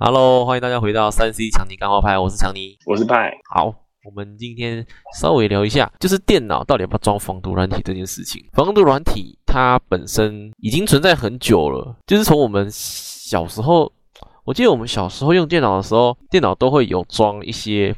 Hello，欢迎大家回到三 C 强尼干货派，我是强尼。我是派。好，我们今天稍微聊一下，就是电脑到底要不要装防毒软体这件事情。防毒软体它本身已经存在很久了，就是从我们小时候，我记得我们小时候用电脑的时候，电脑都会有装一些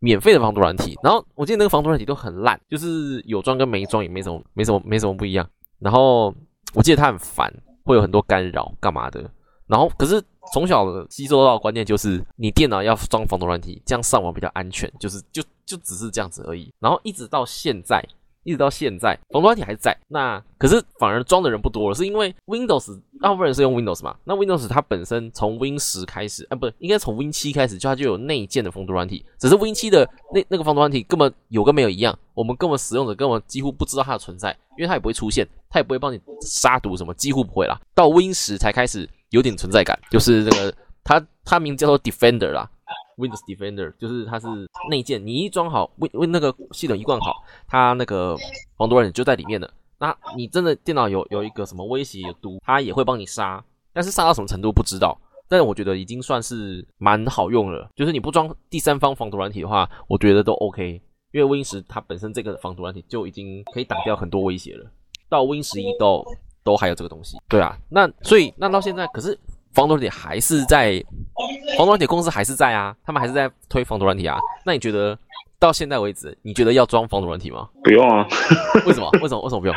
免费的防毒软体，然后我记得那个防毒软体都很烂，就是有装跟没装也没什么，没什么，没什么不一样。然后我记得它很烦，会有很多干扰，干嘛的？然后可是从小吸收到的观念就是，你电脑要装防毒软体，这样上网比较安全，就是就就只是这样子而已。然后一直到现在，一直到现在，防毒软体还在。那可是反而装的人不多了，是因为 Windows 大部分人是用 Windows 嘛？那 Windows 它本身从 Win 十开始，啊，不，应该从 Win 七开始，就它就有内建的防毒软体。只是 Win 七的那那个防毒软体根本有跟没有一样，我们根本使用者根本几乎不知道它的存在，因为它也不会出现，它也不会帮你杀毒什么，几乎不会啦。到 Win 十才开始。有点存在感，就是这个它它名字叫做 Defender 啦，Windows Defender，就是它是内建，你一装好，Win Win 那个系统一贯好，它那个防毒软件就在里面了。那你真的电脑有有一个什么威胁有毒，它也会帮你杀，但是杀到什么程度不知道。但是我觉得已经算是蛮好用了，就是你不装第三方防毒软体的话，我觉得都 OK，因为 Win 十它本身这个防毒软体就已经可以挡掉很多威胁了，到 Win 十一都。都还有这个东西，对啊，那所以那到现在，可是防毒软体还是在，防毒软体公司还是在啊，他们还是在推防毒软体啊。那你觉得到现在为止，你觉得要装防毒软体吗？不用啊，为什么？为什么？为什么不用？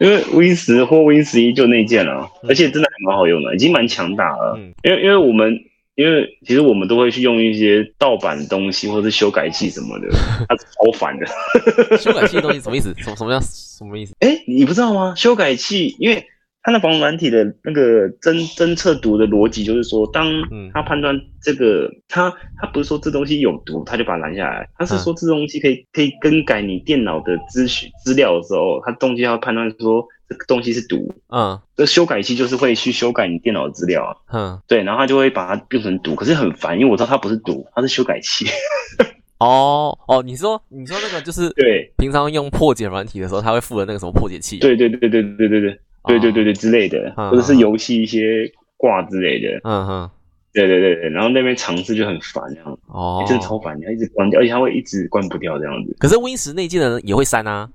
因为 Win 十或 Win 十一就那件了，而且真的还蛮好用的，已经蛮强大了。嗯，因为因为我们。因为其实我们都会去用一些盗版东西或者是修改器什么的，它超烦的。修改器的东西什么意思？什么什么叫什么意思？哎，你不知道吗？修改器，因为它的防软体的那个侦侦测毒的逻辑就是说，当他判断这个他他不是说这东西有毒，他就把它拦下来，他是说这东西可以可以更改你电脑的资讯资料的时候，他动机要判断说这个东西是毒，嗯，这修改器就是会去修改你电脑的资料啊，嗯，对，然后他就会把它变成毒，可是很烦，因为我知道它不是毒，它是修改器。哦哦，你说你说那个就是对，平常用破解软体的时候，它会附的那个什么破解器？对对对对对对对。对对对对之类的，或者是游戏一些挂之类的，嗯哼，对对对对，然后那边尝试就很烦这样，哦，真的超烦，你要一直关掉，而且它会一直关不掉这样子。可是 Win 十内建的人也会删啊，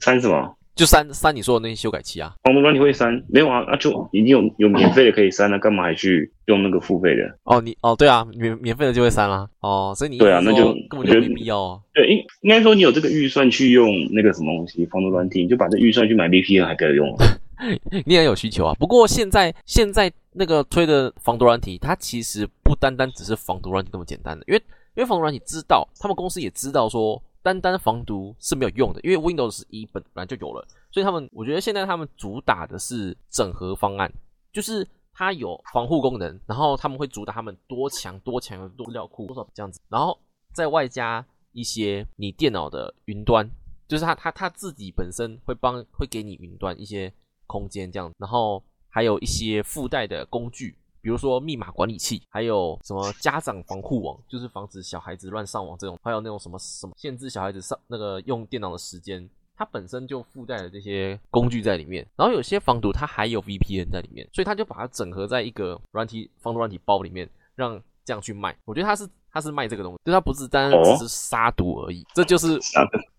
删什么？就删删你说的那些修改器啊，防毒软体会删？没有啊，那就已经有有免费的可以删了，干嘛还去用那个付费的？哦，你哦对啊，免免费的就会删啦。哦，所以你对啊，那就根本就没必要啊。对，应应该说你有这个预算去用那个什么东西防毒软体，你就把这预算去买 VPN 还可以用。你也有需求啊。不过现在现在那个推的防毒软体，它其实不单单只是防毒软体那么简单的，因为因为防毒软体知道，他们公司也知道说。单单防毒是没有用的，因为 Windows 一本来就有了，所以他们我觉得现在他们主打的是整合方案，就是它有防护功能，然后他们会主打他们多强多强的资料库多少这样子，然后再外加一些你电脑的云端，就是它它它自己本身会帮会给你云端一些空间这样，然后还有一些附带的工具。比如说密码管理器，还有什么家长防护网，就是防止小孩子乱上网这种，还有那种什么什么限制小孩子上那个用电脑的时间，它本身就附带了这些工具在里面。然后有些防毒它还有 VPN 在里面，所以它就把它整合在一个软体防毒软体包里面，让这样去卖。我觉得它是它是卖这个东西，就它不是单只是杀毒而已。这就是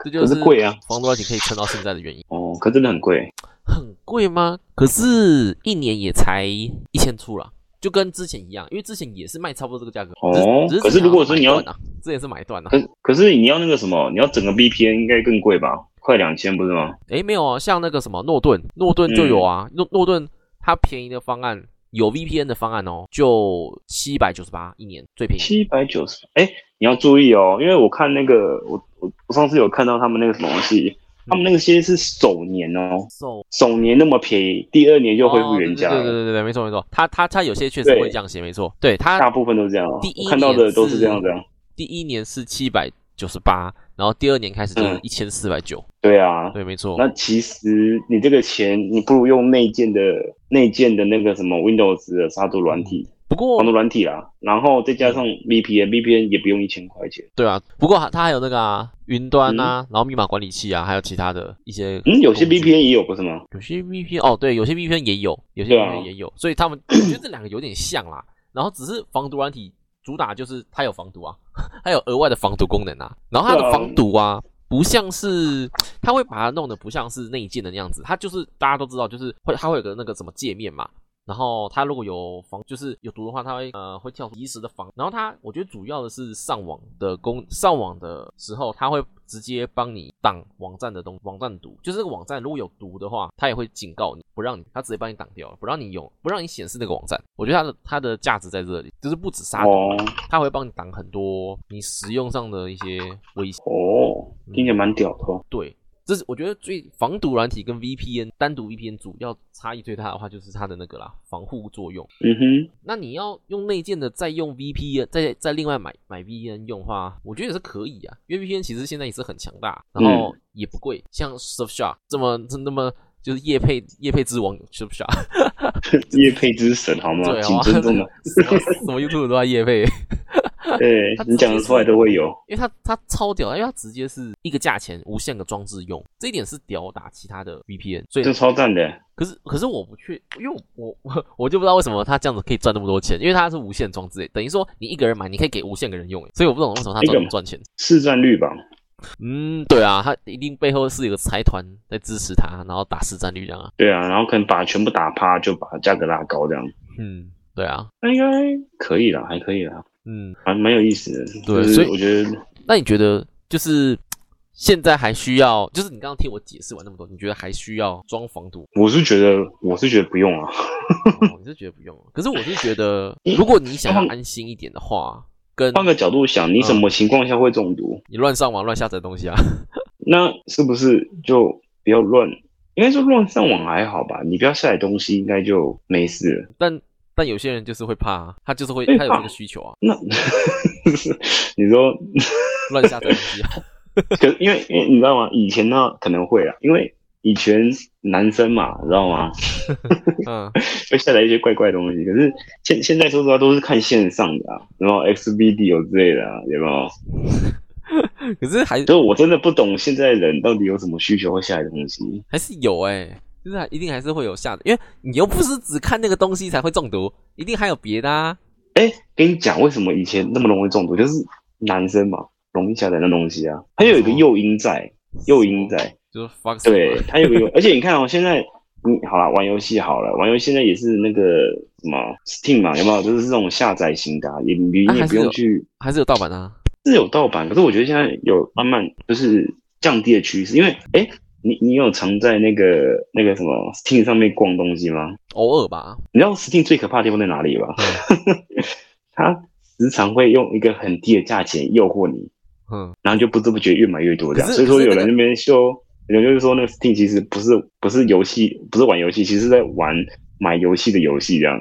这就是贵啊，防毒软体可以撑到现在的原因。哦，可真的很贵，很贵吗？可是一年也才一千出了。就跟之前一样，因为之前也是卖差不多这个价格哦。可是如果说你要，这也是买断啊。可可是你要那个什么，你要整个 VPN 应该更贵吧？快两千不是吗？诶，没有啊，像那个什么诺顿，诺顿就有啊。诺诺顿它便宜的方案有 VPN 的方案哦，就七百九十八一年最便宜。七百九十，哎，你要注意哦，因为我看那个，我我我上次有看到他们那个什么东西。他们那个些是首年哦，首首年那么便宜，第二年就恢复原价。对对对对，没错没错。他他他有些确实会这样写，没错。对他大部分都是这样。第一看到的都是这样这样。第一年是七百九十八，然后第二年开始就是一千四百九。对啊，对，没错。那其实你这个钱，你不如用内建的内建的那个什么 Windows 的杀毒软体。不过防毒软体啊，然后再加上 VPN，VPN 也不用一千块钱。对啊，不过它还有那个啊，云端啊，然后密码管理器啊，还有其他的一些。嗯，有些 VPN 也有不是吗？有些 VPN 哦，对，有些 VPN 也有，有些 VPN 也有，所以他们 我觉得这两个有点像啦。然后只是防毒软体主打就是它有防毒啊，它有额外的防毒功能啊，然后它的防毒啊。不像是，他会把它弄得不像是内建的那样子，它就是大家都知道，就是会它会有个那个什么界面嘛。然后它如果有防，就是有毒的话，它会呃会跳及时的防。然后它，我觉得主要的是上网的功，上网的时候，它会直接帮你挡网站的东，网站毒。就是这个网站如果有毒的话，它也会警告你，不让你，它直接帮你挡掉了，不让你有，不让你显示那个网站。我觉得它的它的价值在这里，就是不止杀毒，它会帮你挡很多你使用上的一些危险。哦，听起来蛮屌的。对。这是我觉得最防毒软体跟 VPN 单独 VPN 主要差异最大的话，就是它的那个啦防护作用。嗯哼，那你要用内建的再用 VPN，再再另外买买 VPN 用的话，我觉得也是可以啊。因为 VPN 其实现在也是很强大，然后也不贵，像 Surfshark 这么这那么就是叶配叶配之王 Surfshark，叶配之神好吗？对啊，什么 YouTube 都在叶配。对你讲的出来都会有，因为它它超屌，因为它直接是一个价钱，无限个装置用，这一点是屌打其他的 VPN，所以这超赞的。可是可是我不去，因为我我我就不知道为什么他这样子可以赚那么多钱，因为他是无限装置，等于说你一个人买，你可以给无限个人用，所以我不懂为什么它赚赚钱。市占率吧？嗯，对啊，他一定背后是有个财团在支持他，然后打市占率这样啊。对啊，然后可能把全部打趴，就把价格拉高这样。嗯，对啊，那应该可以了，还可以了。嗯，还蛮有意思的，对，所以我觉得，那你觉得就是现在还需要，就是你刚刚听我解释完那么多，你觉得还需要装防毒？我是觉得，我是觉得不用啊。你是觉得不用？可是我是觉得，如果你想要安心一点的话，跟换个角度想，你什么情况下会中毒？你乱上网、乱下载东西啊？那是不是就不要乱？应该说乱上网还好吧？你不要下载东西，应该就没事了。但但有些人就是会怕，他就是会，他有这个需求啊。那 你说乱下载东西啊？可因为因为你知道吗？以前呢可能会啊，因为以前男生嘛，知道吗？嗯，会下载一些怪怪东西。可是现现在说实话都是看线上的啊，然后 XBD 有之类的啊，有没有？可是还，就我真的不懂现在人到底有什么需求会下载东西，还是有哎。就是一定还是会有下的，因为你又不是只看那个东西才会中毒，一定还有别的啊！哎，跟你讲，为什么以前那么容易中毒，就是男生嘛，容易下载那东西啊，它有一个诱因在，诱因在，就是发对，它有个，而且你看哦，现在你好了，玩游戏好了，玩游戏现在也是那个什么 Steam 嘛，有没有？就是这种下载型的，也你也不用去，还是有盗版啊？是有盗版，可是我觉得现在有慢慢就是降低的趋势，因为哎。你你有常在那个那个什么 Steam 上面逛东西吗？偶尔吧。你知道 Steam 最可怕的地方在哪里吧？他时常会用一个很低的价钱诱惑你，嗯，然后就不知不觉越买越多这样。所以说有人那边秀，有人就是说那个 Steam 其实不是不是游戏，不是玩游戏，其实是在玩买游戏的游戏这样。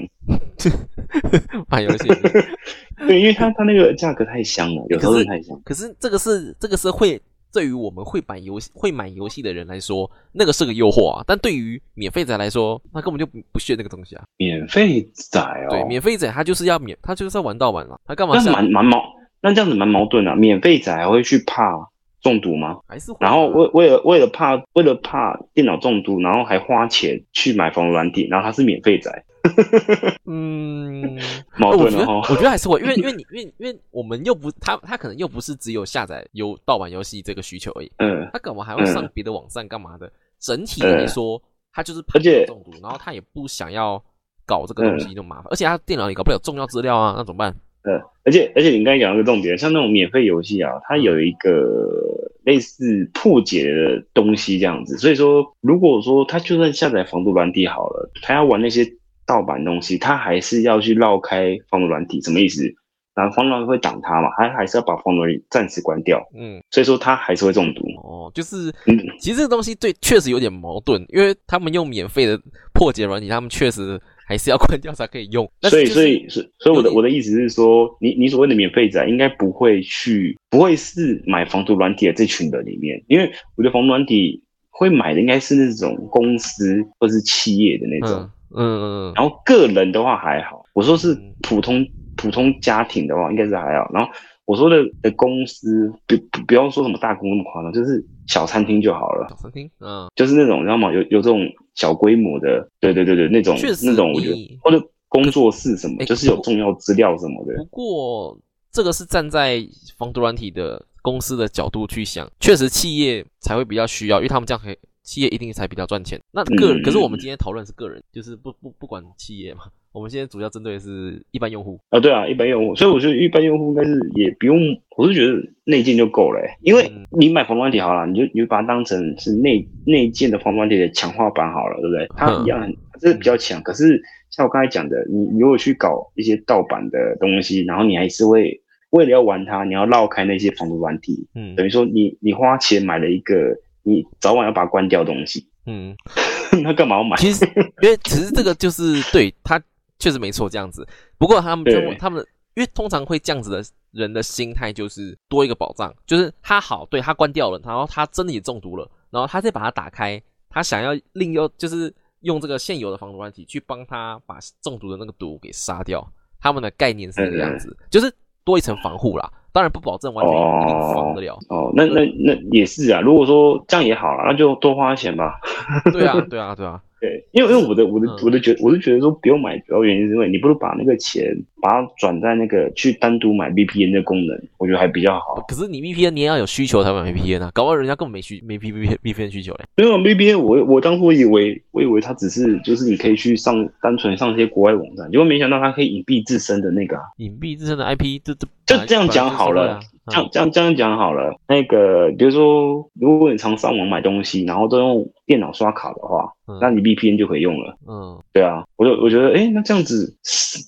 买游戏，对，因为他他那个价格太香了，有时候太香。可是这个是这个是会。对于我们会买游戏、会买游戏的人来说，那个是个诱惑啊。但对于免费仔来说，他根本就不不屑那个东西啊。免费仔哦，对，免费仔他就是要免，他就是要玩到晚了。他干嘛？那蛮蛮矛，那这样子蛮矛盾的。免费仔还会去怕中毒吗？还是？然后为为了为了怕为了怕电脑中毒，然后还花钱去买防软体，然后他是免费仔。嗯，矛盾的我觉得还是会，因为因为你因为因为我们又不他他可能又不是只有下载游盗版游戏这个需求而已，嗯，他干嘛还会上别的网站干嘛的？整体来说，他就是怕中毒，然后他也不想要搞这个东西那么麻烦，而且他电脑里搞不了重要资料啊，那怎么办？嗯，而且而且你刚才讲一个重点，像那种免费游戏啊，它有一个类似破解的东西这样子，所以说如果说他就算下载防毒软体好了，他要玩那些。盗版东西，他还是要去绕开防毒软体，什么意思？然后防毒软体会挡他嘛，他还是要把防毒软体暂时关掉。嗯，所以说他还是会中毒。哦，就是，其实这个东西对确实有点矛盾，因为他们用免费的破解软体，他们确实还是要 关掉才可以用。所以，所以，所所以我的我的意思是说，你你所谓的免费仔应该不会去，不会是买防毒软体的这群人里面，因为我觉得防毒软体会买的应该是那种公司或是企业的那种。嗯嗯嗯，然后个人的话还好，我说是普通普通家庭的话应该是还好。然后我说的的公司，不不要说什么大公那么夸张，就是小餐厅就好了。小餐厅，嗯，就是那种，你知道吗？有有这种小规模的，对对对对，那种那种，我觉得或者工作室什么，就是有重要资料什么的。不过这个是站在防毒软体的公司的角度去想，确实企业才会比较需要，因为他们这样可以，企业一定才比较赚钱。那个人，可是我们今天讨论是个人，就是不不不管企业嘛。我们现在主要针对的是一般用户啊，对啊，一般用户，所以我觉得一般用户应该是也不用，我是觉得内建就够了，因为你买防毒软体好了，你就你就把它当成是内内建的防毒软体的强化版好了，对不对？它一样，这是比较强。可是像我刚才讲的，你你如果去搞一些盗版的东西，然后你还是会为了要玩它，你要绕开那些防毒软体，嗯，等于说你你花钱买了一个你早晚要把它关掉东西，嗯，那干嘛要买？其实因为其实这个就是对他。确实没错，这样子。不过他们他们，因为通常会这样子的人的心态就是多一个保障，就是他好，对他关掉了，然后他真的也中毒了，然后他再把它打开，他想要另用就是用这个现有的防毒软体去帮他把中毒的那个毒给杀掉。他们的概念是这个样子，就是多一层防护啦。当然不保证完全一定防得了。哦，那那那也是啊。如果说这样也好了，那就多花钱吧。对啊，对啊，对啊。对，因为因为我的我的我的觉我是觉得说不用买，主要原因是因为你不如把那个钱把它转在那个去单独买 VPN 的功能，我觉得还比较好。可是你 VPN 你也要有需求才买 VPN 啊，搞不好人家根本没需没 VPN VPN 需求嘞。没有 VPN，我我当初以为我以为它只是就是你可以去上单纯上一些国外网站，结果没想到它可以隐蔽自身的那个隐蔽自身的 IP，这这就这样讲好了。这样这样这样讲好了，那个比如说，如果你常上网买东西，然后都用电脑刷卡的话，那你 VPN 就可以用了。嗯，对啊，我就我觉得，哎，那这样子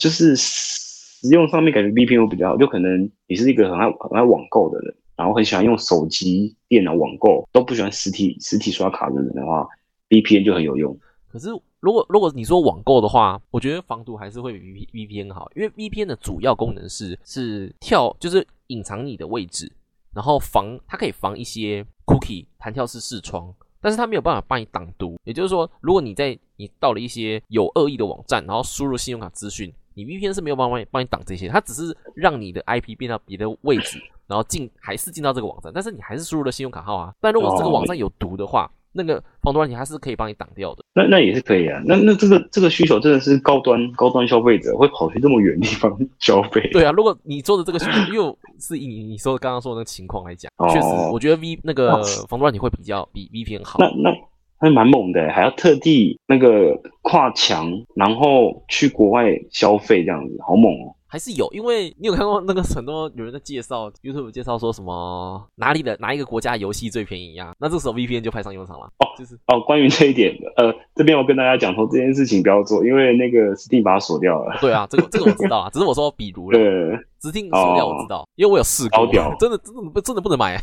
就是使用上面感觉 VPN 会比较好。就可能你是一个很爱很爱网购的人，然后很喜欢用手机、电脑网购，都不喜欢实体实体刷卡的人的话，VPN 就很有用。可是如果如果你说网购的话，我觉得防毒还是会比 V VPN 好，因为 VPN 的主要功能是是跳就是。隐藏你的位置，然后防它可以防一些 cookie 弹跳式视窗，但是它没有办法帮你挡毒。也就是说，如果你在你到了一些有恶意的网站，然后输入信用卡资讯，你 VPN 是没有办法帮你帮你挡这些，它只是让你的 IP 变到别的位置，然后进还是进到这个网站，但是你还是输入了信用卡号啊。但如果这个网站有毒的话，那个防毒软体它是可以帮你挡掉的，那那也是可以啊。那那这个这个需求真的是高端高端消费者会跑去这么远地方 消费？对啊，如果你做的这个需求又是以你说刚刚说的那个情况来讲，确实，我觉得 V 那个防毒软体会比较比 VPN 好。那那还蛮猛的，还要特地那个跨墙，然后去国外消费这样子，好猛哦。还是有，因为你有看过那个很多有人在介绍 YouTube 介绍说什么哪里的哪一个国家游戏最便宜呀？那这时候 VPN 就派上用场了。哦，就是哦，关于这一点，呃，这边我跟大家讲说这件事情不要做，因为那个 Steam 把它锁掉了。对啊，这个这个我知道啊，只是我说比如了，只听锁掉我知道，因为我有试过，真的真的不真的不能买，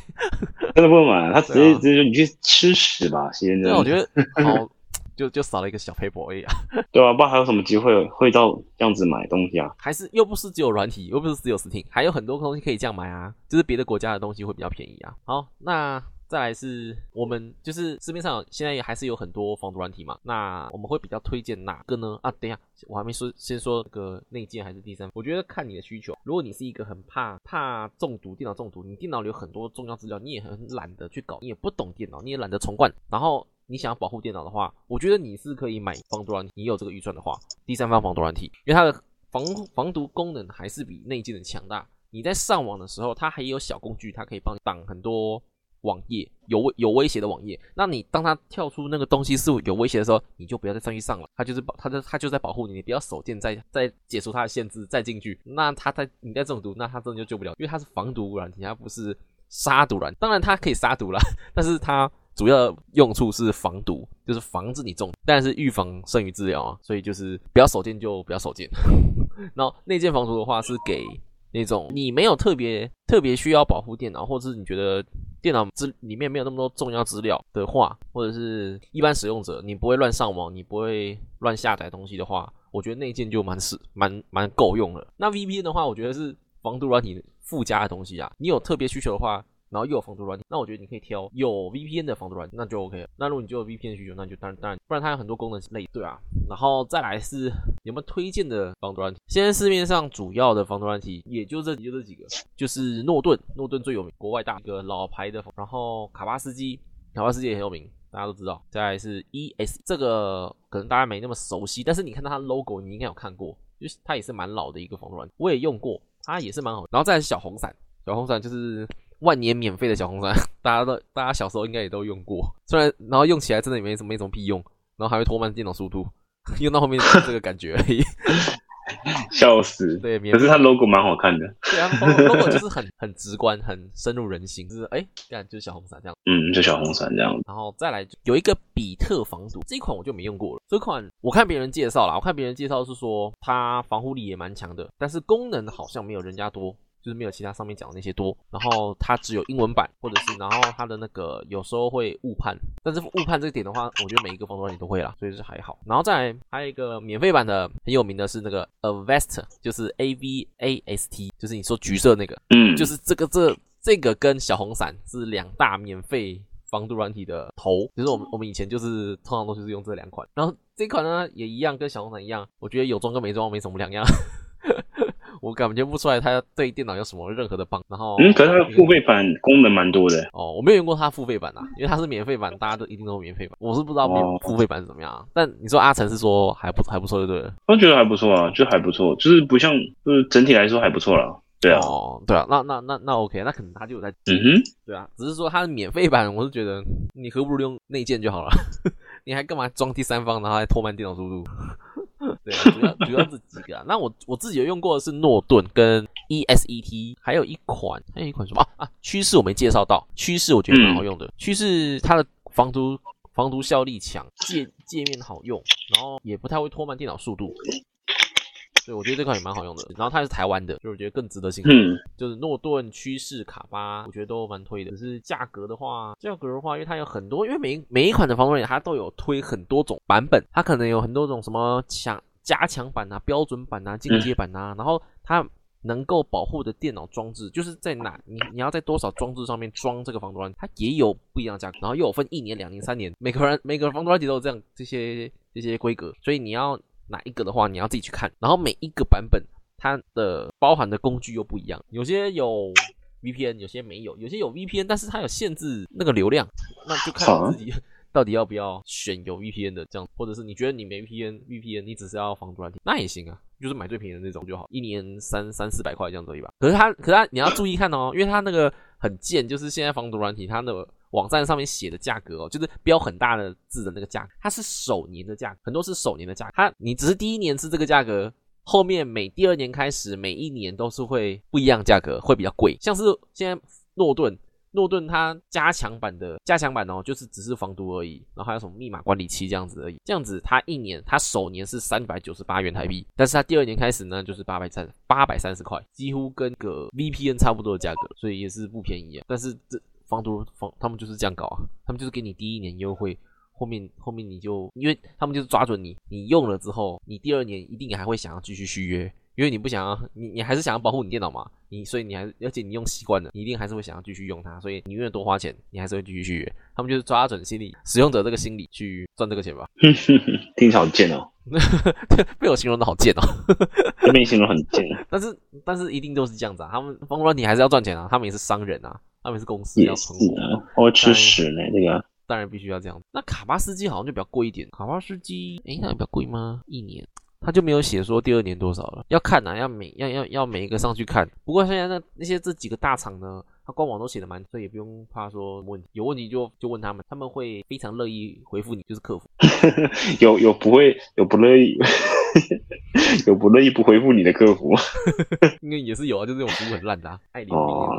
真的不能买，他 直接直接说你去吃屎吧，先生。那我觉得好。就就少了一个小 paper 而已啊，对啊，不知道还有什么机会会到这样子买东西啊？还是又不是只有软体，又不是只有 Steam，，还有很多东西可以这样买啊？就是别的国家的东西会比较便宜啊。好，那再来是我们就是市面上现在也还是有很多防毒软体嘛，那我们会比较推荐哪个呢？啊，等一下，我还没说，先说个内建还是第三？我觉得看你的需求。如果你是一个很怕怕中毒，电脑中毒，你电脑里有很多重要资料，你也很懒得去搞，你也不懂电脑，你也懒得重灌，然后。你想要保护电脑的话，我觉得你是可以买防毒软体。你有这个预算的话，第三方防毒软体，因为它的防防毒功能还是比内建的强大。你在上网的时候，它还有小工具，它可以帮你挡很多网页有威有威胁的网页。那你当它跳出那个东西是有威胁的时候，你就不要再上去上了。它就是保，它在它就在保护你，你不要手贱再再解除它的限制再进去。那它在你在中毒，那它真的就救不了，因为它是防毒软体，它不是杀毒软。当然它可以杀毒了，但是它。主要用处是防毒，就是防止你中，但是预防胜于治疗啊，所以就是不要手贱就不要手贱。然后内建防毒的话是给那种你没有特别特别需要保护电脑，或者是你觉得电脑资里面没有那么多重要资料的话，或者是一般使用者你不会乱上网，你不会乱下载东西的话，我觉得内建就蛮是蛮蛮够用了。那 VPN 的话，我觉得是防毒软体附加的东西啊，你有特别需求的话。然后又有防毒软体，那我觉得你可以挑有 VPN 的防毒软体，那就 OK 了。那如果你就有 VPN 需求，那就当然当然，不然它有很多功能类，对啊。然后再来是有没有推荐的防毒软体？现在市面上主要的防毒软体也就这就这几个，就是诺顿，诺顿最有名，国外大一个老牌的。然后卡巴斯基，卡巴斯基也很有名，大家都知道。再来是 ES，这个可能大家没那么熟悉，但是你看到它 logo，你应该有看过。就是它也是蛮老的一个防毒软体，我也用过，它也是蛮好。然后再是小红伞，小红伞就是万年免费的小红伞，大家都大家小时候应该也都用过，虽然然后用起来真的也没什么没什么屁用，然后还会拖慢电脑速度，用到后面这个感觉而已。笑死！对，可是它 logo 蛮好看的。对啊，logo 就是很很直观，很深入人心，就是哎，看就是小红伞这样。嗯，就小红伞这样。然后再来有一个比特防毒这一款我就没用过了。这款我看别人介绍啦，我看别人介绍是说它防护力也蛮强的，但是功能好像没有人家多。就是没有其他上面讲的那些多，然后它只有英文版，或者是然后它的那个有时候会误判，但是误判这个点的话，我觉得每一个防毒软件都会啦，所以是还好。然后再来还有一个免费版的很有名的是那个 Avast，就是 A V A S T，就是你说橘色那个，嗯，就是这个这这个跟小红伞是两大免费防毒软体的头，就是我们我们以前就是通常都是用这两款，然后这款呢也一样跟小红伞一样，我觉得有装跟没装没什么两样。我感觉不出来它对电脑有什么任何的帮，然后嗯，可是它的付费版功能蛮多的哦，我没有用过它付费版啊，因为它是免费版，大家都一定都免费版，我是不知道免付费版是怎么样。但你说阿成是说还不还不错，对不对？我觉得还不错啊，就还不错，就是不像，就是整体来说还不错了。对啊，哦，对啊，那那那那 OK，那可能他就有在，嗯哼，对啊，只是说它的免费版，我是觉得你何不如用内建就好了，你还干嘛装第三方，然后还拖慢电脑速度？对，主要主要这几个啊。那我我自己有用过的是诺顿跟 ESET，还有一款还有一款什么啊？趋势我没介绍到，趋势我觉得蛮好用的。趋势它的防毒防毒效力强，界界面好用，然后也不太会拖慢电脑速度。对，我觉得这款也蛮好用的。然后它是台湾的，就我觉得更值得信任。嗯，就是诺顿、趋势、卡巴，我觉得都蛮推的。只是价格的话，价格的话，因为它有很多，因为每每一款的防毒软件它都有推很多种版本，它可能有很多种什么强加强版啊、标准版啊、进阶版啊，然后它能够保护的电脑装置，就是在哪你你要在多少装置上面装这个防毒软件，它也有不一样的价格。然后又有分一年、两年、三年，每个人每个防毒软件都有这样这些这些规格，所以你要。哪一个的话，你要自己去看。然后每一个版本它的包含的工具又不一样，有些有 VPN，有些没有，有些有 VPN，但是它有限制那个流量，那就看你自己到底要不要选有 VPN 的这样，或者是你觉得你没 VPN，VPN 你只是要防毒软体，那也行啊，就是买最便宜的那种就好，一年三三四百块这样子一吧。可是它，可是它你要注意看哦，因为它那个很贱，就是现在防毒软体它的。网站上面写的价格哦，就是标很大的字的那个价格，它是首年的价格，很多是首年的价格，它你只是第一年是这个价格，后面每第二年开始，每一年都是会不一样价格，会比较贵。像是现在诺顿，诺顿它加强版的加强版哦，就是只是防毒而已，然后还有什么密码管理器这样子而已，这样子它一年它首年是三百九十八元台币，但是它第二年开始呢就是八百三八百三十块，几乎跟个 VPN 差不多的价格，所以也是不便宜啊。但是这。防毒防，他们就是这样搞啊，他们就是给你第一年优惠，后面后面你就，因为他们就是抓准你，你用了之后，你第二年一定还会想要继续续约，因为你不想要，你你还是想要保护你电脑嘛，你所以你还而且你用习惯了，你一定还是会想要继续用它，所以你宁愿多花钱，你还是会继续续约。他们就是抓准心理使用者这个心理去赚这个钱吧。听起来好贱哦，被我形容的好贱哦，被你形容很贱。但是但是一定都是这样子啊，他们防毒你还是要赚钱啊，他们也是商人啊。他们是公司要存活，我吃屎呢。这个当然必须要这样。那卡巴斯基好像就比较贵一点。卡巴斯基，哎，那比较贵吗？一年他就没有写说第二年多少了。要看呐，要每要要要每一个上去看。不过现在那那些这几个大厂呢，他官网都写的蛮，所以也不用怕说问题。有问题就就问他们，他们会非常乐意回复你，就是客服。有有不会有不乐意，有不乐意不回复你的客服。应该也是有啊，就这种服务很烂的，爱理哦。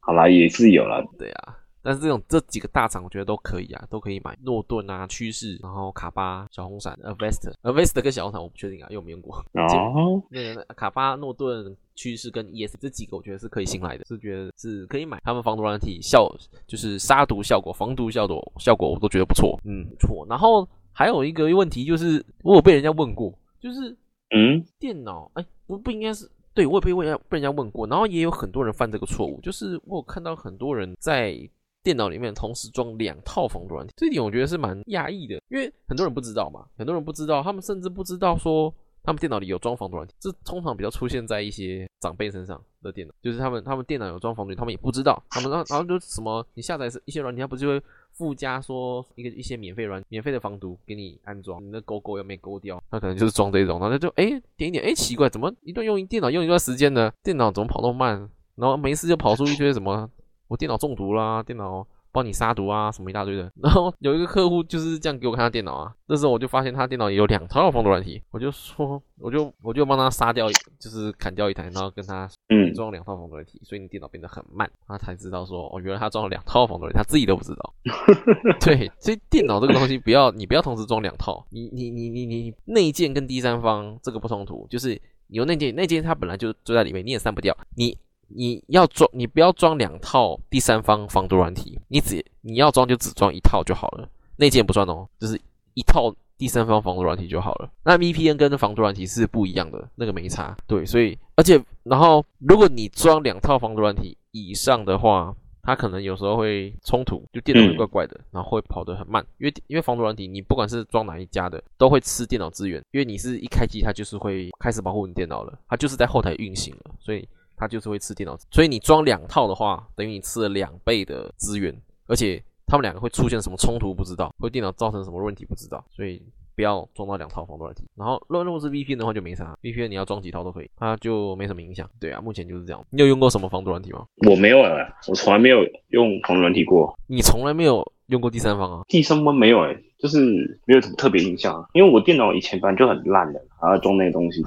好啦，也是有啦，对啊，但是这种这几个大厂，我觉得都可以啊，都可以买。诺顿啊，趋势，然后卡巴、小红伞、Avast，Avast 跟小红伞我不确定啊，因为我没用过。哦，那个卡巴、诺顿、趋势跟 ES 这几个，我觉得是可以信赖的，是觉得是可以买。他们防毒软体效就是杀毒效果、防毒效果效果，我都觉得不错。嗯，不错。然后还有一个问题就是，我有被人家问过，就是嗯，电脑哎，不不应该是。对，我也被问人被人家问过，然后也有很多人犯这个错误，就是我有看到很多人在电脑里面同时装两套防毒软体，这一点我觉得是蛮讶异的，因为很多人不知道嘛，很多人不知道，他们甚至不知道说他们电脑里有装防毒软体，这通常比较出现在一些长辈身上的电脑，就是他们他们电脑有装防毒，他们也不知道，他们然后然后就什么，你下载是一些软体，它不就会附加说一个一些免费软免费的防毒给你安装，你的勾勾要没勾掉，他可能就是装这种，然后就哎点一点，哎奇怪，怎么一段用电脑用一段时间呢？电脑怎么跑那么慢？然后没事就跑出一些什么，我电脑中毒啦，电脑。帮你杀毒啊，什么一大堆的。然后有一个客户就是这样给我看他电脑啊，那时候我就发现他电脑也有两套防毒软体，我就说，我就我就帮他杀掉，就是砍掉一台，然后跟他嗯装两套防毒软体，所以你电脑变得很慢。他才知道说，哦，原来他装了两套防毒软体，他自己都不知道。对，所以电脑这个东西不要你不要同时装两套，你你你你你内建跟第三方这个不冲突，就是有内建内建它本来就就在里面，你也删不掉，你。你要装，你不要装两套第三方防毒软体，你只你要装就只装一套就好了，内建不算哦，就是一套第三方防毒软体就好了。那 VPN 跟防毒软体是不一样的，那个没差。对，所以而且然后如果你装两套防毒软体以上的话，它可能有时候会冲突，就电脑会怪怪的，然后会跑得很慢，因为因为防毒软体你不管是装哪一家的，都会吃电脑资源，因为你是一开机它就是会开始保护你电脑了，它就是在后台运行了，所以。它就是会吃电脑，所以你装两套的话，等于你吃了两倍的资源，而且他们两个会出现什么冲突不知道，会电脑造成什么问题不知道，所以不要装到两套防毒软体。然后，如果是 VPN 的话就没啥，VPN 你要装几套都可以，它就没什么影响。对啊，目前就是这样。你有用过什么防毒软体吗？我没有哎，我从来没有用防毒软体过。你从来没有用过第三方啊？第三方没有哎。就是没有什么特别印象，因为我电脑以前本来就很烂的，还要装那些东西。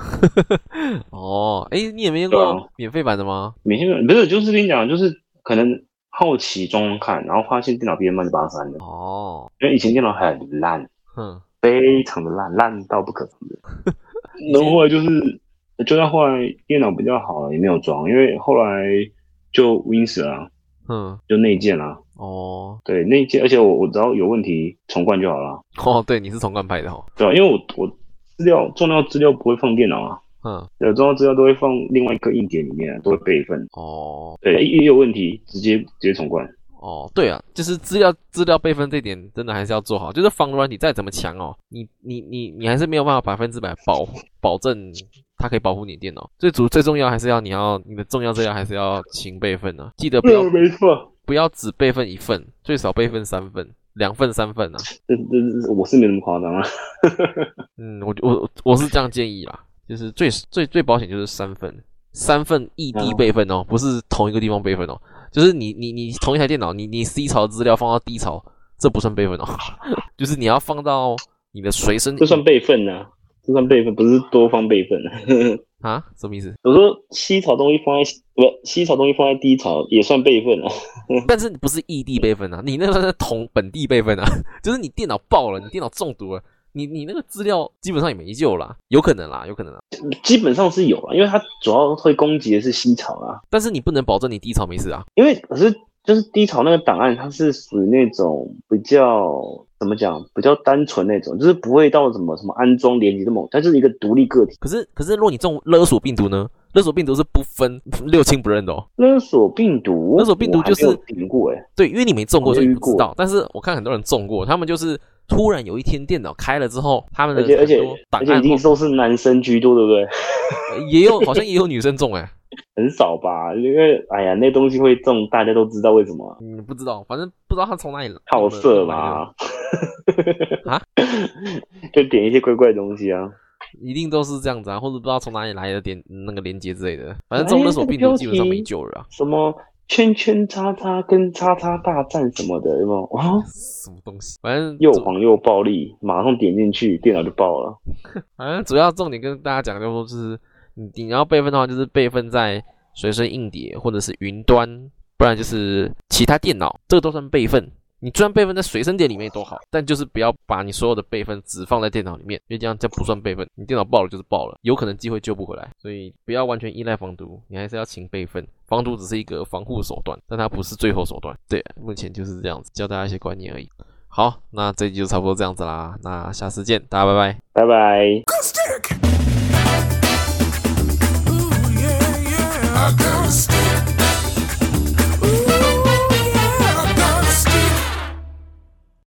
哦，哎，你也没用过免费版的吗？免费版不是，就是跟你讲，就是可能好奇装看，然后发现电脑变慢就把它删了。哦，因为以前电脑很烂，嗯，非常的烂，烂到不可能的。然后后来就是，就算后来电脑比较好了，也没有装，因为后来就 Win 十了，嗯，就内建了。哦，对，那件，而且我我只要有问题重灌就好了。哦，对，你是重灌派的哦。对啊，因为我我资料重要资料不会放电脑啊。嗯，有，重要资料都会放另外一个硬碟里面，都会备份。哦，对，一有问题直接直接重灌。哦，对啊，就是资料资料备份这点真的还是要做好。就是防软体再怎么强哦，你你你你还是没有办法百分之百保保证它可以保护你电脑。最主最重要还是要你要你的重要资料还是要勤备份呢，记得不要。没错。不要只备份一份，最少备份三份，两份三份啊。这这我是没那么夸张啊。嗯，我我我是这样建议啦，就是最最最保险就是三份，三份异地备份哦，不是同一个地方备份哦，就是你你你同一台电脑，你你 C 槽资料放到 D 槽，这不算备份哦，就是你要放到你的随身，这算备份呢。这算备份，不是多方备份啊？什么意思？我说西草东西放在不，西草东西放在低潮也算备份啊。但是不是异地备份啊？你那个是同本地备份啊？就是你电脑爆了，你电脑中毒了，你你那个资料基本上也没救了，有可能啦，有可能啦。基本上是有啊，因为它主要会攻击的是西草啊。但是你不能保证你低潮没事啊，因为可是就是低潮那个档案，它是属于那种比较。怎么讲？比较单纯那种，就是不会到什么什么安装连接这么，它就是一个独立个体。可是可是，如果你中勒索病毒呢？勒索病毒是不分六亲不认的哦。勒索病毒，勒索病毒就是顶过哎。对，因为你没中过，所以不知道。但是我看很多人中过，他们就是突然有一天电脑开了之后，他们的而且而且而且一定都是男生居多，对不对？也有好像也有女生中哎。很少吧，因为哎呀，那东西会中，大家都知道为什么。嗯，不知道，反正不知道他从哪里来好色嘛。啊，就点一些怪怪的东西啊，一定都是这样子啊，或者不知道从哪里来的点那个连接之类的。反正中勒索病毒基本上没救了啊。什么圈圈叉叉跟叉叉大战什么的，有没有啊？什么东西？反正又黄又暴力，马上点进去，电脑就爆了。反正主要重点跟大家讲，就是。你你要备份的话，就是备份在随身硬碟或者是云端，不然就是其他电脑，这个都算备份。你虽然备份在随身碟里面都好，但就是不要把你所有的备份只放在电脑里面，因为这样这不算备份。你电脑爆了就是爆了，有可能机会救不回来。所以不要完全依赖防毒，你还是要勤备份。防毒只是一个防护手段，但它不是最后手段。对，目前就是这样子，教大家一些观念而已。好，那这集就差不多这样子啦，那下次见，大家拜拜，拜拜。I gotta stay.